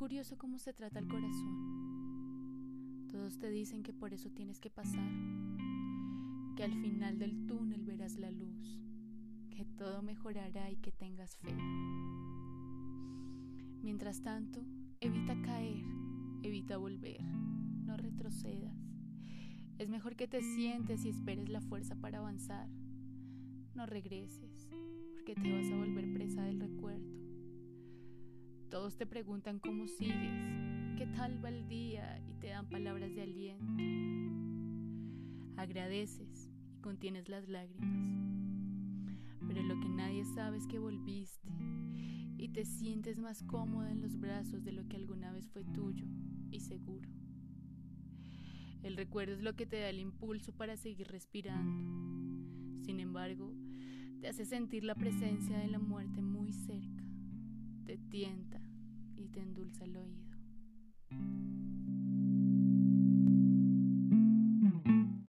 curioso cómo se trata el corazón. Todos te dicen que por eso tienes que pasar, que al final del túnel verás la luz, que todo mejorará y que tengas fe. Mientras tanto, evita caer, evita volver, no retrocedas. Es mejor que te sientes y esperes la fuerza para avanzar. No regreses, porque te vas a volver presa. Todos te preguntan cómo sigues, qué tal va el día y te dan palabras de aliento. Agradeces y contienes las lágrimas. Pero lo que nadie sabe es que volviste y te sientes más cómoda en los brazos de lo que alguna vez fue tuyo y seguro. El recuerdo es lo que te da el impulso para seguir respirando. Sin embargo, te hace sentir la presencia de la muerte muy cerca, tienta y te endulza el oído.